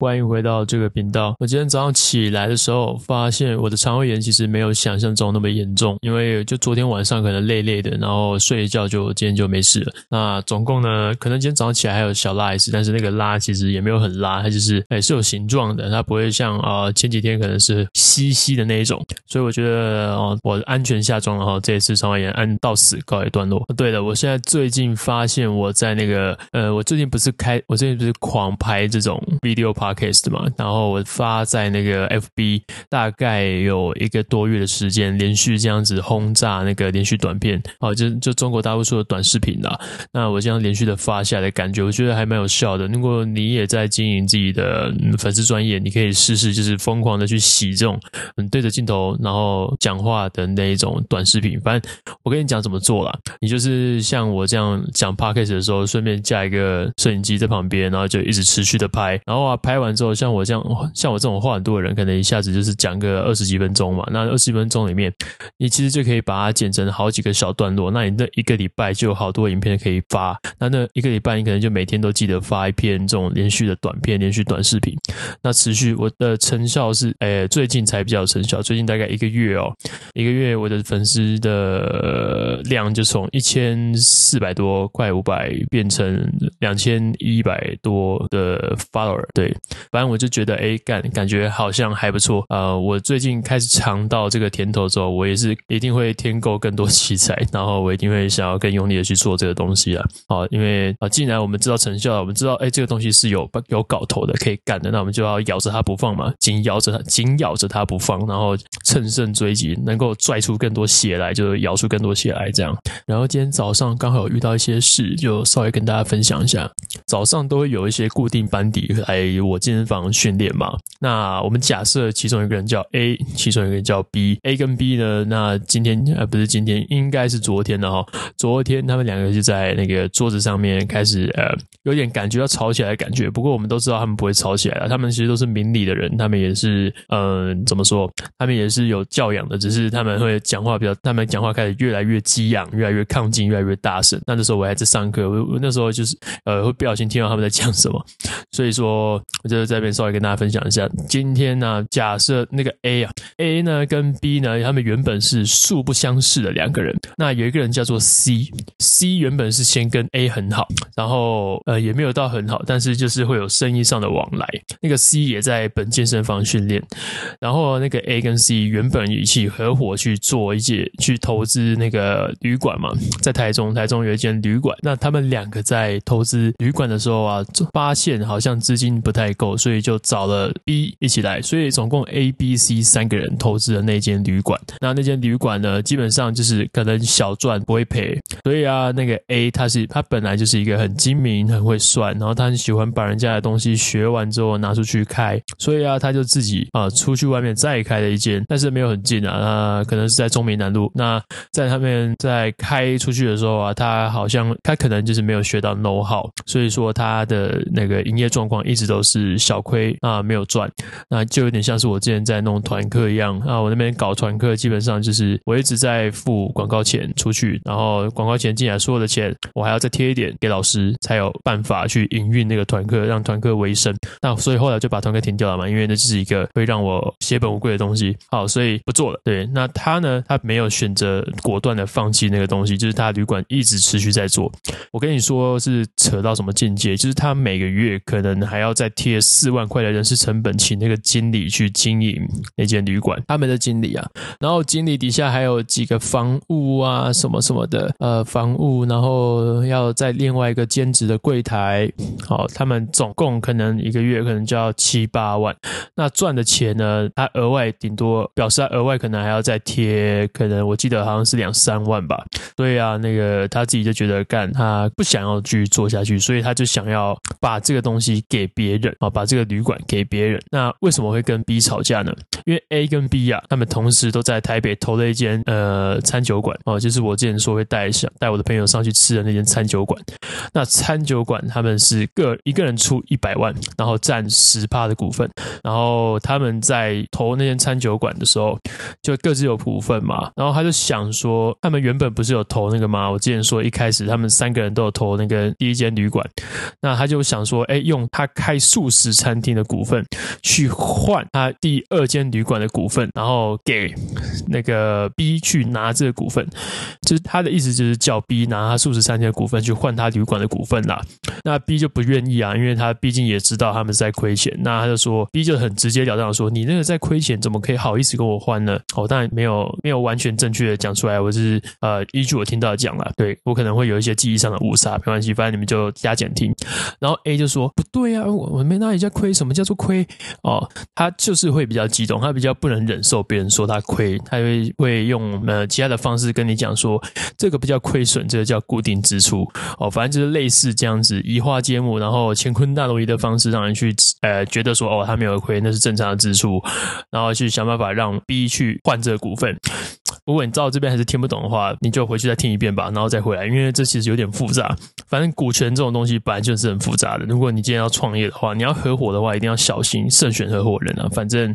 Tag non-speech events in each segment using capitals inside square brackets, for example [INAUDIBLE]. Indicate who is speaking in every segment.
Speaker 1: 欢迎回到这个频道。我今天早上起来的时候，发现我的肠胃炎其实没有想象中那么严重，因为就昨天晚上可能累累的，然后睡一觉就今天就没事了。那总共呢，可能今天早上起来还有小拉一次，但是那个拉其实也没有很拉，它就是也是有形状的，它不会像啊、呃、前几天可能是稀稀的那一种。所以我觉得哦，我安全下庄了哈，这一次肠胃炎按到死告一段落。对了，我现在最近发现我在那个呃，我最近不是开，我最近不是狂拍这种 video 拍。Podcast 嘛，然后我发在那个 FB，大概有一个多月的时间，连续这样子轰炸那个连续短片，哦，就就中国大陆说的短视频啦。那我这样连续的发下来感觉，我觉得还蛮有效的。如果你也在经营自己的粉丝专业，你可以试试，就是疯狂的去洗这种嗯对着镜头然后讲话的那一种短视频。反正我跟你讲怎么做啦，你就是像我这样讲 Podcast 的时候，顺便架一个摄影机在旁边，然后就一直持续的拍，然后啊拍。拍完之后，像我这样，像我这种话很多的人，可能一下子就是讲个二十几分钟嘛。那二十几分钟里面，你其实就可以把它剪成好几个小段落。那你那一个礼拜就有好多影片可以发。那那一个礼拜，你可能就每天都记得发一篇这种连续的短片、连续短视频。那持续我的成效是，诶，最近才比较成效。最近大概一个月哦，一个月我的粉丝的量就从一千四百多、快五百变成两千一百多的 follower。对。反正我就觉得，哎，感感觉好像还不错。呃，我最近开始尝到这个甜头之后，我也是一定会添购更多器材，[LAUGHS] 然后我一定会想要更用力的去做这个东西了。好，因为啊，既然我们知道成效，我们知道，哎，这个东西是有有搞头的，可以干的，那我们就要咬着它不放嘛，紧咬着它，紧咬着它不放，然后乘胜追击，能够拽出更多血来，就咬出更多血来，这样。然后今天早上刚好有遇到一些事，就稍微跟大家分享一下。早上都会有一些固定班底来我健身房训练嘛。那我们假设其中一个人叫 A，其中一个人叫 B，A 跟 B 呢，那今天呃不是今天，应该是昨天的哈。昨天他们两个就在那个桌子上面开始呃，有点感觉要吵起来的感觉。不过我们都知道他们不会吵起来了，他们其实都是明理的人，他们也是嗯、呃、怎么说，他们也是有教养的，只是他们会讲话比较，他们讲话开始越来越激昂，越来越亢进，越来越大声。那那时候我还在上课，我我那时候就是呃会不小心听到他们在讲什么，所以说我就在这边稍微跟大家分享一下。今天呢，假设那个 A 啊，A 呢跟 B 呢，他们原本是素不相识的两个人。那有一个人叫做 C，C 原本是先跟 A 很好，然后呃也没有到很好，但是就是会有生意上的往来。那个 C 也在本健身房训练，然后那个 A 跟 C 原本一起合伙去做一些去投资那个旅馆嘛，在台中，台中有一间旅馆。那他们两个在投资旅馆的时候啊，发现好像资金不太够，所以就找了 B 一起来，所以总共 A、B、C 三个人投资了那间旅馆。那那间旅馆呢，基本上就是可能小赚不会赔。所以啊，那个 A 他是他本来就是一个很精明、很会算，然后他很喜欢把人家的东西学完之后拿出去开。所以啊，他就自己啊出去外面再开了一间，但是没有很近啊，那可能是在中民南路。那在他们在开出去的时候啊，他好像他可能就是没有学到 know how，所以说他的那个营业状况一直都是小亏啊，没有赚。那就有点像是我之前在弄团课一样啊，我那边搞团课，基本上就是我一直在付广告钱出去，然后广告钱进来，所有的钱我还要再贴一点给老师，才有办法去营运那个团课，让团课维生。那所以后来就把团课停掉了嘛，因为那是一个会让我血本无归的东西。好，所以不做了。对，那他呢，他没有选择果断的放弃那个东西，就是他旅馆一直持续在做。我跟你说是扯到什么境界，就是他每个月可能还要再贴四万块的人事成本请那个经理去经营那间旅馆，他们的经理啊，然后经理底下还有几个房务啊，什么什么的，呃，房务，然后要在另外一个兼职的柜一台，好，他们总共可能一个月可能就要七八万，那赚的钱呢，他额外顶多表示他额外可能还要再贴，可能我记得好像是两三万吧，对啊，那个他自己就觉得干，他不想要继续做下去，所以他就想要把这个东西给别人啊，把这个旅馆给别人，那。为什么会跟 B 吵架呢？因为 A 跟 B 啊，他们同时都在台北投了一间呃餐酒馆哦，就是我之前说会带想带我的朋友上去吃的那间餐酒馆。那餐酒馆他们是各一个人出一百万，然后占十趴的股份，然后他们在投那间餐酒馆的时候，就各自有股份嘛。然后他就想说，他们原本不是有投那个吗？我之前说一开始他们三个人都有投那个第一间旅馆，那他就想说，哎，用他开素食餐厅的股份去换他第二间旅馆的股份，然后给那个 B 去拿这个股份，就是他的意思就是叫 B 拿他素食餐厅的股份去换他旅管的股份啦。那 B 就不愿意啊，因为他毕竟也知道他们在亏钱。那他就说，B 就很直截了当的说，你那个在亏钱，怎么可以好意思跟我换呢？哦，当然没有没有完全正确的讲出来，我是呃依据我听到的讲了，对我可能会有一些记忆上的误差，没关系，反正你们就加减听。然后 A 就说不对啊，我我没哪里叫亏，什么叫做亏？哦，他就是会比较激动，他比较不能忍受别人说他亏，他会会用呃其他的方式跟你讲说，这个不叫亏损，这个叫固定支出。哦，反正就是类似这样子移花接木，然后乾坤大挪移的方式，让人去呃觉得说哦他没有亏，那是正常的支出，然后去想办法让 B 去换这个股份。[TSK] 如果你知道这边还是听不懂的话，你就回去再听一遍吧，然后再回来，因为这其实有点复杂。反正股权这种东西本来就是很复杂的。如果你今天要创业的话，你要合伙的话，一定要小心慎选合伙人啊。反正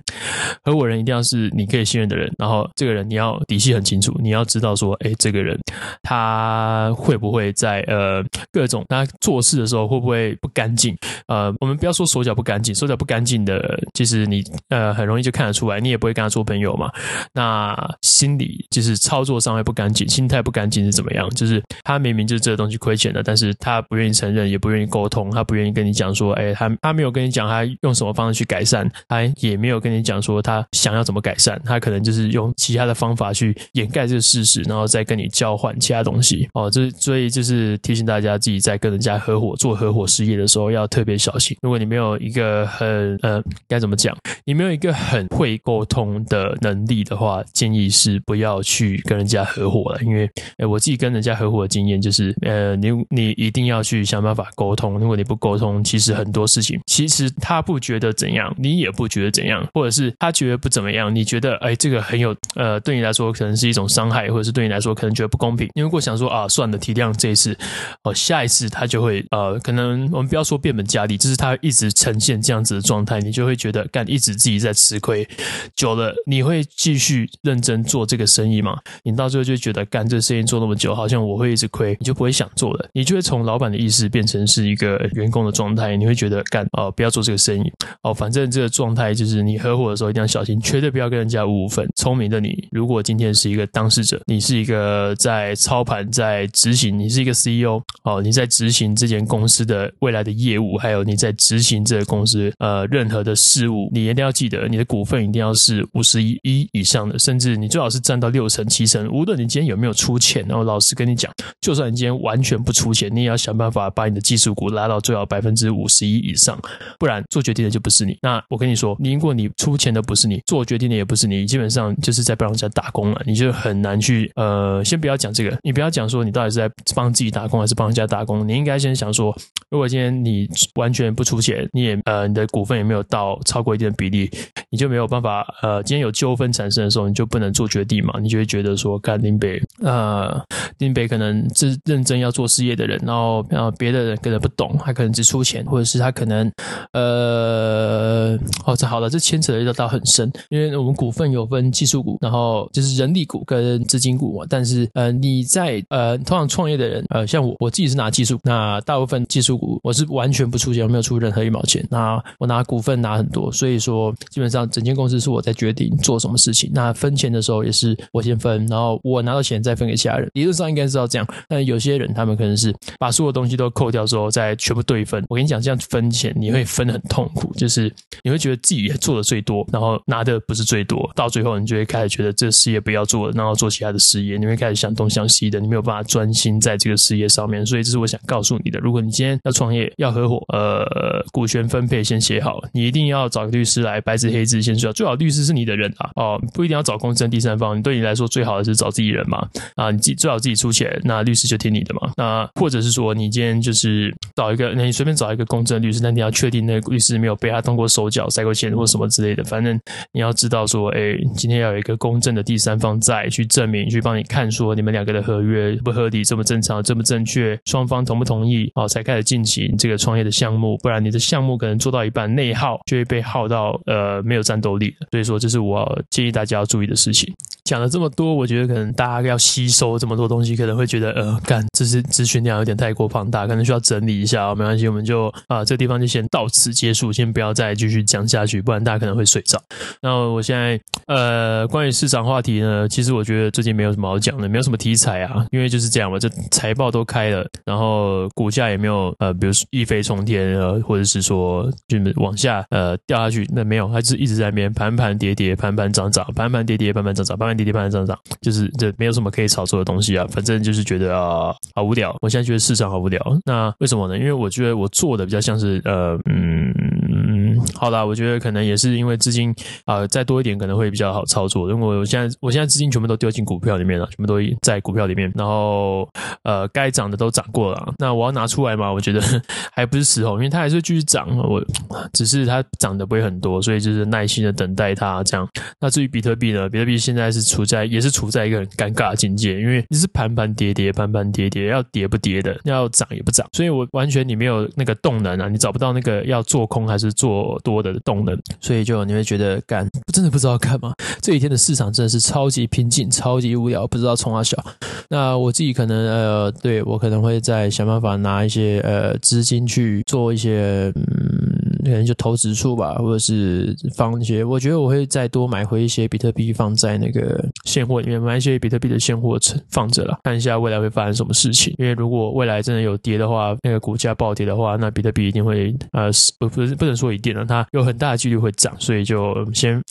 Speaker 1: 合伙人一定要是你可以信任的人，然后这个人你要底细很清楚，你要知道说，哎，这个人他会不会在呃各种他做事的时候会不会不干净？呃，我们不要说手脚不干净，手脚不干净的，其实你呃很容易就看得出来，你也不会跟他做朋友嘛。那心就是操作上会不干净，心态不干净是怎么样？就是他明明就是这个东西亏钱的，但是他不愿意承认，也不愿意沟通，他不愿意跟你讲说，哎，他他没有跟你讲他用什么方式去改善，他也没有跟你讲说他想要怎么改善，他可能就是用其他的方法去掩盖这个事实，然后再跟你交换其他东西。哦，这所以就是提醒大家，自己在跟人家合伙做合伙事业的时候要特别小心。如果你没有一个很呃该怎么讲，你没有一个很会沟通的能力的话，建议是不不。要去跟人家合伙了，因为诶我自己跟人家合伙的经验就是，呃，你你一定要去想办法沟通。如果你不沟通，其实很多事情，其实他不觉得怎样，你也不觉得怎样，或者是他觉得不怎么样，你觉得哎，这个很有，呃，对你来说可能是一种伤害，或者是对你来说可能觉得不公平。你如果想说啊，算了，体谅这一次，哦，下一次他就会，呃，可能我们不要说变本加厉，就是他一直呈现这样子的状态，你就会觉得干一直自己在吃亏，久了你会继续认真做这个生意嘛？你到最后就觉得干这个生意做那么久，好像我会一直亏，你就不会想做了。你就会从老板的意思变成是一个员工的状态，你会觉得干哦，不要做这个生意哦，反正这个状态就是你合伙的时候一定要小心，绝对不要跟人家五五分。聪明的你，如果今天是一个当事者，你是一个在操盘、在执行，你是一个 CEO 哦，你在执行这间公司的未来的业务，还有你在执行这个公司呃任何的事务，你一定要记得，你的股份一定要是五十一以上的，甚至你最好是占到六成。七成，无论你今天有没有出钱，然后老实跟你讲，就算你今天完全不出钱，你也要想办法把你的技术股拉到最好百分之五十一以上，不然做决定的就不是你。那我跟你说，如果你出钱的不是你，做决定的也不是你，基本上就是在帮人家打工了，你就很难去呃，先不要讲这个，你不要讲说你到底是在帮自己打工还是帮人家打工，你应该先想说，如果今天你完全不出钱，你也呃你的股份也没有到超过一定的比例，你就没有办法呃，今天有纠纷产生的时候，你就不能做决定嘛，你就会觉得说，干林北，呃，林北可能是认真要做事业的人，然后然后别的人可能不懂，他可能只出钱，或者是他可能呃，哦，这好了，这牵扯的到很深，因为我们股份有分技术股，然后就是人力股跟资金股嘛，但是呃，你在呃，通常创业的人，呃，像我我自己是拿技术，那大部分技术股我是完全不出钱，我没有出任何一毛钱，那我拿股份拿很多，所以说基本上整间公司是我在决定做什么事情，那分钱的时候也是我先分。然后我拿到钱再分给其他人，理论上应该是要这样。但有些人他们可能是把所有东西都扣掉之后再全部对分。我跟你讲，这样分钱你会分得很痛苦，[LAUGHS] 就是你会觉得自己做的最多，然后拿的不是最多。到最后你就会开始觉得这事业不要做了，然后做其他的事业。你会开始想东想西的，你没有办法专心在这个事业上面。所以这是我想告诉你的：如果你今天要创业要合伙，呃，股权分配先写好，你一定要找个律师来白纸黑字先说，最好律师是你的人啊，哦，不一定要找公证第三方。你对你来说最好的是找自己人嘛，啊，你自最好自己出钱，那律师就听你的嘛。那或者是说，你今天就是找一个，那你随便找一个公证律师，但你要确定那个律师没有被他通过手脚塞过钱或什么之类的。反正你要知道说，哎，今天要有一个公正的第三方在去证明，去帮你看说你们两个的合约不合理，这么正常，这么正确，双方同不同意，哦，才开始进行这个创业的项目。不然你的项目可能做到一半内耗，就会被耗到呃没有战斗力。所以说，这是我建议大家要注意的事情。讲了这么多，我觉得可能大家要吸收这么多东西，可能会觉得呃，干，这是资讯量有点太过庞大，可能需要整理一下哦。没关系，我们就啊、这地方就先到此结束，先不要再继续讲下去，不然大家可能会睡着。那我现在呃，关于市场话题呢，其实我觉得最近没有什么好讲的，没有什么题材啊，因为就是这样嘛，这财报都开了，然后股价也没有呃，比如说一飞冲天呃，或者是说就是往下呃掉下去，那没有，它就是一直在那边盘盘跌跌，盘盘涨涨，盘盘跌跌，盘盘涨涨，盘滴滴，盘盘涨涨，就是这没有什么可以炒作的东西啊，反正就是觉得啊，好无聊。我现在觉得市场好无聊，那为什么呢？因为我觉得我做的比较像是呃嗯。好啦，我觉得可能也是因为资金啊、呃、再多一点可能会比较好操作。因为我现在我现在资金全部都丢进股票里面了，全部都在股票里面。然后呃该涨的都涨过了，那我要拿出来嘛？我觉得 [LAUGHS] 还不是时候，因为它还是会继续涨。我只是它涨的不会很多，所以就是耐心的等待它这样。那至于比特币呢？比特币现在是处在也是处在一个很尴尬的境界，因为你是盘盘跌跌，盘盘跌跌，要跌不跌的，要涨也不涨，所以我完全你没有那个动能啊，你找不到那个要做空还是做多的动能，所以就你会觉得干，真的不知道干嘛。这几天的市场真的是超级平静，超级无聊，不知道从哪小。那我自己可能呃，对我可能会再想办法拿一些呃资金去做一些嗯。可能就投指数吧，或者是放一些。我觉得我会再多买回一些比特币，放在那个现货里面，买一些比特币的现货存放着了，看一下未来会发生什么事情。因为如果未来真的有跌的话，那个股价暴跌的话，那比特币一定会呃不不是不能说一定了，它有很大的几率会涨。所以就先，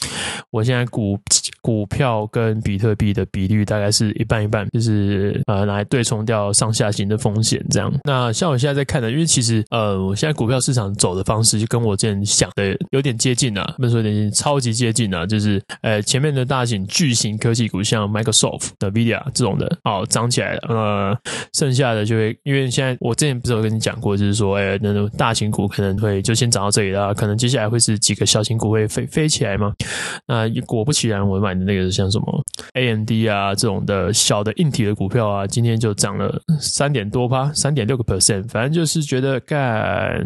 Speaker 1: 我现在股股票跟比特币的比率大概是一半一半，就是呃来对冲掉上下行的风险这样。那像我现在在看的，因为其实呃我现在股票市场走的方式就跟我之前想的有点接近啊，不能说有点超级接近啊，就是呃前面的大型巨型科技股，像 Microsoft、Nvidia 这种的哦涨起来了，呃，剩下的就会因为现在我之前不是有跟你讲过，就是说哎那种大型股可能会就先涨到这里了，可能接下来会是几个小型股会飞飞起来嘛。那果不其然，我买的那个像什么 AMD 啊这种的小的硬体的股票啊，今天就涨了三点多趴，三点六个 percent，反正就是觉得干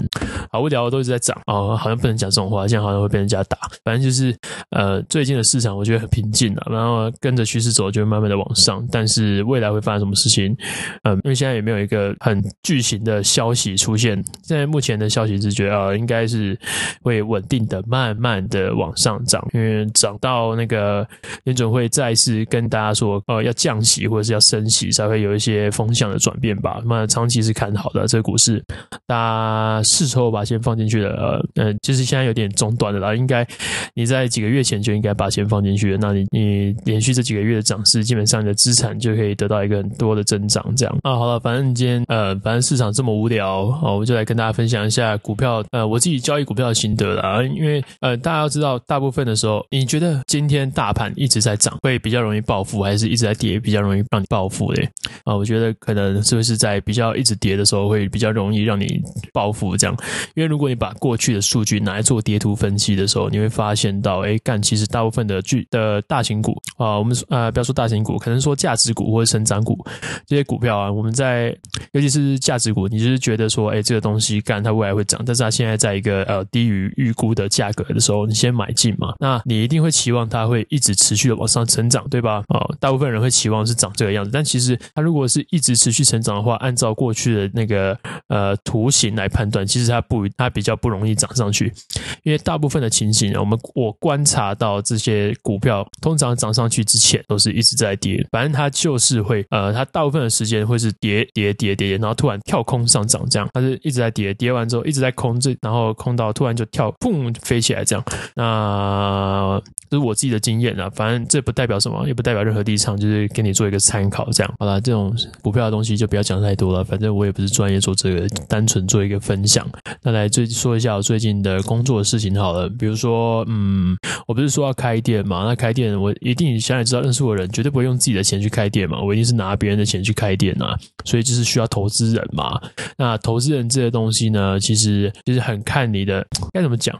Speaker 1: 好无聊，都一直在涨。哦，好像不能讲这种话，这样好像会被人家打。反正就是，呃，最近的市场我觉得很平静了，然后跟着趋势走，就会慢慢的往上。但是未来会发生什么事情？嗯、因为现在也没有一个很巨型的消息出现。现在目前的消息是觉得，呃，应该是会稳定的、慢慢的往上涨，因为涨到那个联准会再次跟大家说，呃，要降息或者是要升息，才会有一些风向的转变吧。那长期是看好的，这个股市，大家是时候把钱放进去了。呃，呃就是现在有点中断的啦，应该你在几个月前就应该把钱放进去了。那你你连续这几个月的涨势，基本上你的资产就可以得到一个很多的增长。这样啊，好了，反正今天呃，反正市场这么无聊，哦，我就来跟大家分享一下股票呃，我自己交易股票的心得啦。因为呃，大家要知道，大部分的时候，你觉得今天大盘一直在涨，会比较容易暴富，还是一直在跌比较容易让你暴富嘞？啊，我觉得可能是不是在比较一直跌的时候，会比较容易让你暴富这样？因为如果你把过去的数据拿来做跌图分析的时候，你会发现到，哎，干，其实大部分的巨的大型股啊，我们呃不要说大型股，可能说价值股或者成长股这些股票啊，我们在尤其是价值股，你就是觉得说，哎，这个东西干它未来会涨，但是它现在在一个呃低于预估的价格的时候，你先买进嘛，那你一定会期望它会一直持续的往上成长，对吧？哦，大部分人会期望是长这个样子，但其实它如果是一直持续成长的话，按照过去的那个呃图形来判断，其实它不它比较不容易涨上去。因为大部分的情形，我们我观察到这些股票通常涨上去之前都是一直在跌，反正它就是会呃，它大部分的时间会是跌跌跌跌，然后突然跳空上涨，这样它是一直在跌，跌完之后一直在空，这然后空到突然就跳，砰飞起来这样。那这是我自己的经验啊，反正这不代表什么，也不代表任何立场，就是给你做一个参考这样。好了，这种股票的东西就不要讲太多了，反正我也不是专业做这个，单纯做一个分享。那来最说一下最近的工作的事情好了，比如说，嗯，我不是说要开店嘛？那开店我一定想也知道，认识我的人绝对不会用自己的钱去开店嘛，我一定是拿别人的钱去开店啊，所以就是需要投资人嘛。那投资人这些东西呢，其实就是很看你的该怎么讲。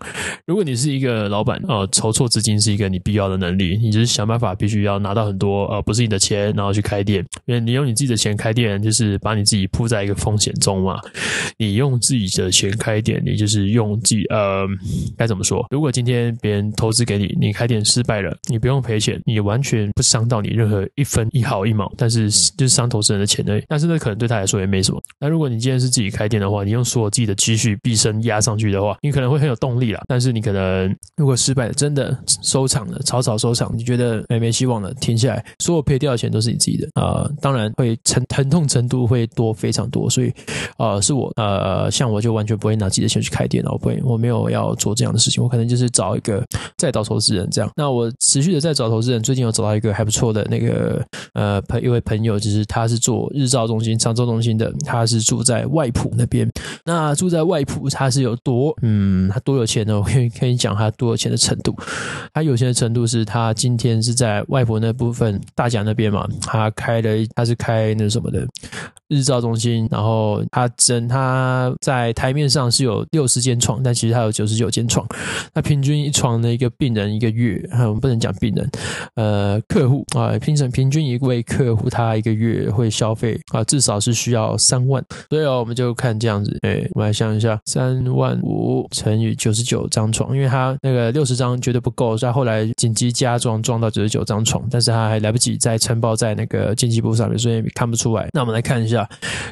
Speaker 1: 如果你是一个老板，呃，筹措资金是一个你必要的能力，你就是想办法必须要拿到很多呃不是你的钱，然后去开店，因为你用你自己的钱开店，就是把你自己铺在一个风险中嘛。你用自己的钱开店，你就是用自己呃该怎么说？如果今天别人投资给你，你开店失败了，你不用赔钱，你完全不伤到你任何一分一毫一毛，但是就是伤投资人的钱而已。但是那可能对他来说也没什么。那如果你今天是自己开店的话，你用所有自己的积蓄毕生压上去的话，你可能会很有动力啦。但是你可能如果失败了，真的收场了，草草收场，你觉得没没希望了，停下来，所有赔掉的钱都是你自己的啊、呃，当然会疼疼痛程度会多非常多。所以啊、呃，是我呃，像我就完全不会拿自己的钱去开店了，不会，我没有要做这样的事情，我可能就是找一个再找投资人这样。那我持续的在找投资人，最近有找到一个还不错的那个呃朋一位朋友，就是他是做日照中心、长照中心的，他是住在外埔那边。那住在外埔，他是有多嗯，他多有钱呢？[LAUGHS] 我可以跟你讲他多有钱的程度。他有钱的程度是他今天是在外埔那部分大甲那边嘛，他开了他是开那什么的日照中心，然后他整他在台面上是有六十间床，但其实它有九十九间床。那平均一床的一个病人一个月，我们不能讲病人，呃，客户啊，平均平均一位客户他一个月会消费啊，至少是需要三万。所以哦，我们就看这样子，哎，我们来想一下，三万五乘以九十九张床，因为他那个六十张绝对不够，所以后来紧急加装装到九十九张床，但是他还来不及再承包在那个经济部上面，所以看不出来。那我们来看一下，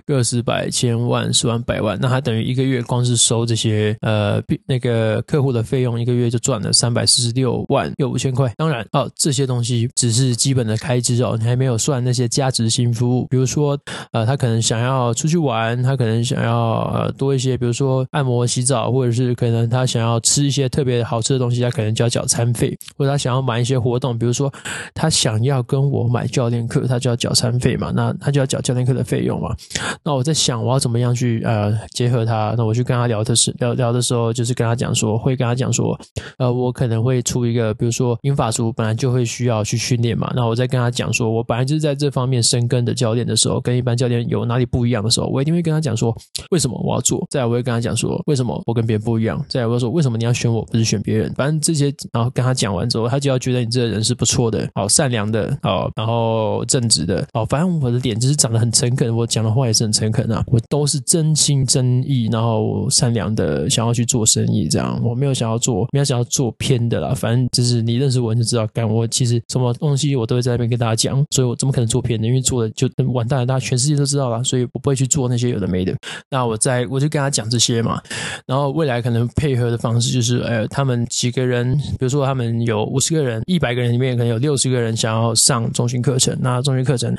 Speaker 1: 个十百千万十万百万，那他等于一个月光是收这些呃那个客户的费用，一个月就赚了三百四十六万又五千块。当然哦，这些东西只是基本的开支哦，你还没有算那些加值性服务，比如说呃，他可能想要出去玩，他可能想要呃多一些，比如说按摩、洗澡，或者是可能他想要吃一些特别好吃的东西，他可能就要缴餐费，或者他想要买一些活动，比如说他想要跟我买教练课，他就要缴餐费嘛，那他就要缴教练课的费用嘛。那我在想，我要怎么样去呃结合他？那我去跟他聊的是聊聊的时候，就是跟他讲说，会跟他讲说，呃，我可能会出一个，比如说英法书本来就会需要去训练嘛，那我再跟他讲说，我本来就是在这方面深耕的教练的时候，跟一般教练有哪里不一样的时候，我一定会跟他讲说，为什么我要做？再来我会跟他讲说，为什么我跟别人不一样？再来我会说，为什么你要选我，不是选别人？反正这些，然后跟他讲完之后，他就要觉得你这个人是不错的，好善良的，好，然后正直的，好，反正我的脸就是长得很诚恳，我讲的话也是很诚恳啊，我都是真心真意，然后善良的，想要去做生意，这样我没有想要做，没有想要做偏的啦，反正就是你认识我你就知道，干我其实什么东西我都会在那边跟大家讲，所以我怎么可能做偏的？因为做的就完蛋了，大家全世界都知道了，所以我不会去做那些有的没的。那我在我就跟他讲这些嘛，然后未来可能配合的方式就是，呃，他们几个人，比如说他们有五十个人、一百个人里面可能有六十个人想要上中训课程，那中训课程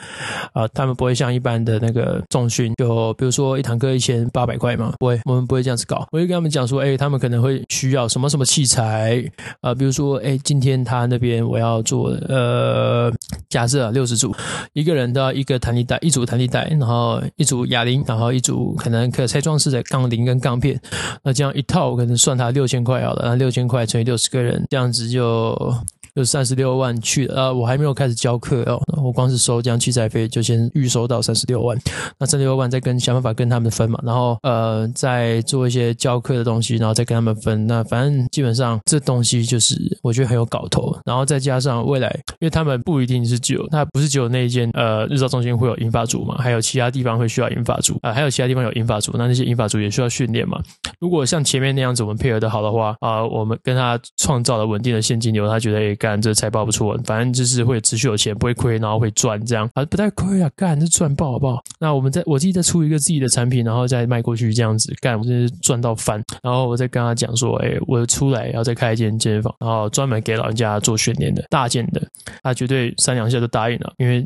Speaker 1: 啊、他们不会像一般的那个重训，就比如说一堂课一千八百块嘛，不会，我们不会这样子搞。我就跟他们讲说，哎，他们可能会需要什么什么器材、呃，比如说，哎，今天他那边我要做，呃，假设六十组，一个人都要一个弹力带，一组弹力带，然后一组哑铃，然后一组可能可拆装式的杠铃跟杠片，那这样一套可能算他六千块好了，那六千块乘以六十个人，这样子就。就三十六万去了啊！我还没有开始教课哦，我光是收这样器材费就先预收到三十六万，那三十六万再跟想办法跟他们分嘛，然后呃再做一些教课的东西，然后再跟他们分。那反正基本上这东西就是我觉得很有搞头，然后再加上未来，因为他们不一定是只有，他不是只有那一间呃日照中心会有银发族嘛，还有其他地方会需要银发族啊，还有其他地方有银发族，那那些银发族也需要训练嘛。如果像前面那样子我们配合的好的话啊、我们跟他创造了稳定的现金流，他觉得也。干这财报不错，反正就是会持续有钱，不会亏，然后会赚，这样啊不太亏啊，干这赚爆好不好？那我们再我自己再出一个自己的产品，然后再卖过去，这样子干，我真是赚到翻。然后我再跟他讲说，哎，我出来要再开一间健身房，然后专门给老人家做训练的大件的，他绝对三两下就答应了，因为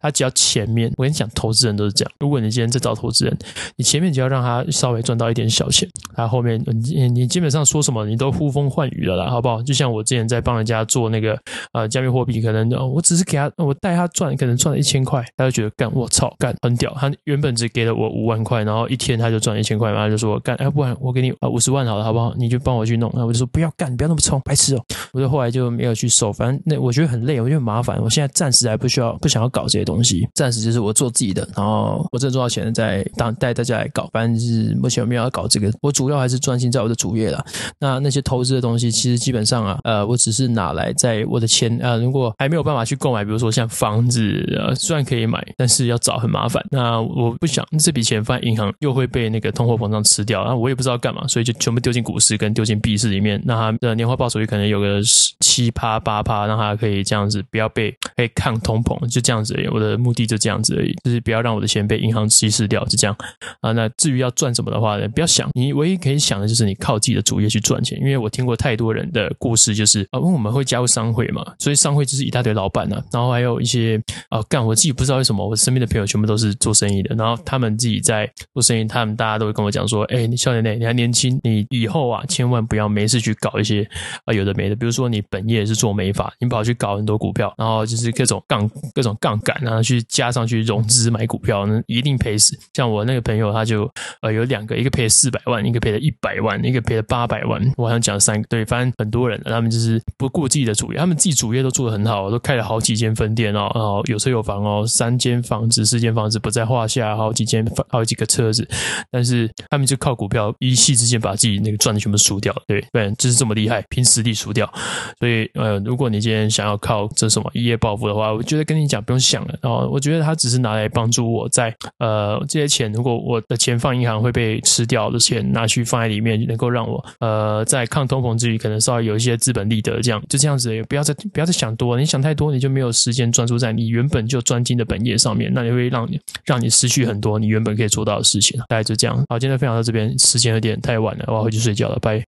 Speaker 1: 他只要前面，我跟你讲，投资人都是这样，如果你今天在找投资人，你前面只要让他稍微赚到一点小钱，他后面你你基本上说什么你都呼风唤雨的啦，好不好？就像我之前在帮人家做那。那个呃加密货币，可能我只是给他，我带他赚，可能赚了一千块，他就觉得干我操干很屌。他原本只给了我五万块，然后一天他就赚一千块嘛，他就说干，哎不然我给你啊五十万好了，好不好？你就帮我去弄。那我就说不要干，不要那么冲，白痴哦。我就后来就没有去收，反正那我觉得很累，我觉得很麻烦。我现在暂时还不需要，不想要搞这些东西，暂时就是我做自己的，然后我挣多少钱再当带大家来搞。反正是目前我没有要搞这个，我主要还是专心在我的主业了。那那些投资的东西，其实基本上啊，呃，我只是拿来在在我的钱呃，如果还没有办法去购买，比如说像房子，呃，虽然可以买，但是要找很麻烦。那我不想这笔钱放在银行又会被那个通货膨胀吃掉，那我也不知道干嘛，所以就全部丢进股市跟丢进币市里面。那它的年化报酬率可能有个七趴八趴，让它可以这样子不要被可以抗通膨，就这样子而已。我的目的就这样子而已，就是不要让我的钱被银行稀释掉，就这样啊。那至于要赚什么的话呢，不要想，你唯一可以想的就是你靠自己的主业去赚钱。因为我听过太多人的故事，就是啊，我们会加入商会嘛，所以商会就是一大堆老板啊，然后还有一些啊，干我自己不知道为什么，我身边的朋友全部都是做生意的，然后他们自己在做生意，他们大家都会跟我讲说，哎，你少年内你还年轻，你以后啊，千万不要没事去搞一些啊有的没的，比如说你本业是做美发，你跑去搞很多股票，然后就是各种杠各种杠杆，然后去加上去融资买股票，那一定赔死。像我那个朋友，他就呃有两个，一个赔了四百万，一个赔了一百万，一个赔了八百万，我好像讲三个，对，反正很多人，他们就是不顾自己的主业，他们自己主业都做得很好，都开了好几间分店哦，然后有车有房哦，三间房子、四间房子不在话下，好几间、好几个车子，但是他们就靠股票一夕之间把自己那个赚的全部输掉，对，不然就是这么厉害，凭实力输掉。所以呃，如果你今天想要靠这什么一夜暴富的话，我觉得跟你讲不用想了，然后我觉得他只是拿来帮助我在呃这些钱，如果我的钱放银行会被吃掉的钱，拿去放在里面，能够让我呃在抗通膨之余，可能稍微有一些资本利得，这样就这样子，也不要再不要再想多了，你想太多，你就没有时间专注在你原本就专精的本业上面，那你会让你让你失去很多你原本可以做到的事情。大概就这样，好，今天分享到这边，时间有点太晚了，我要回去睡觉了，拜。